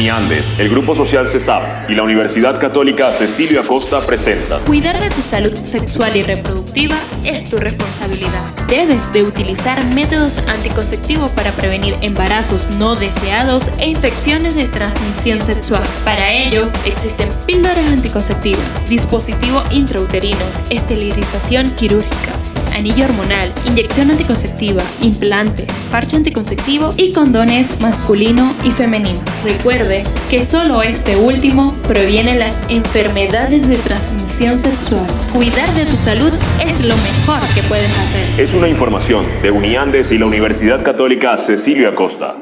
Uniandes, el Grupo Social CESAP y la Universidad Católica Cecilio Acosta presentan. Cuidar de tu salud sexual y reproductiva es tu responsabilidad. Debes de utilizar métodos anticonceptivos para prevenir embarazos no deseados e infecciones de transmisión sexual. Para ello, existen píldoras anticonceptivas, dispositivos intrauterinos, esterilización quirúrgica anillo hormonal, inyección anticonceptiva, implante, parche anticonceptivo y condones masculino y femenino. Recuerde que solo este último previene las enfermedades de transmisión sexual. Cuidar de tu salud es lo mejor que puedes hacer. Es una información de Uniandes y la Universidad Católica Cecilio Acosta.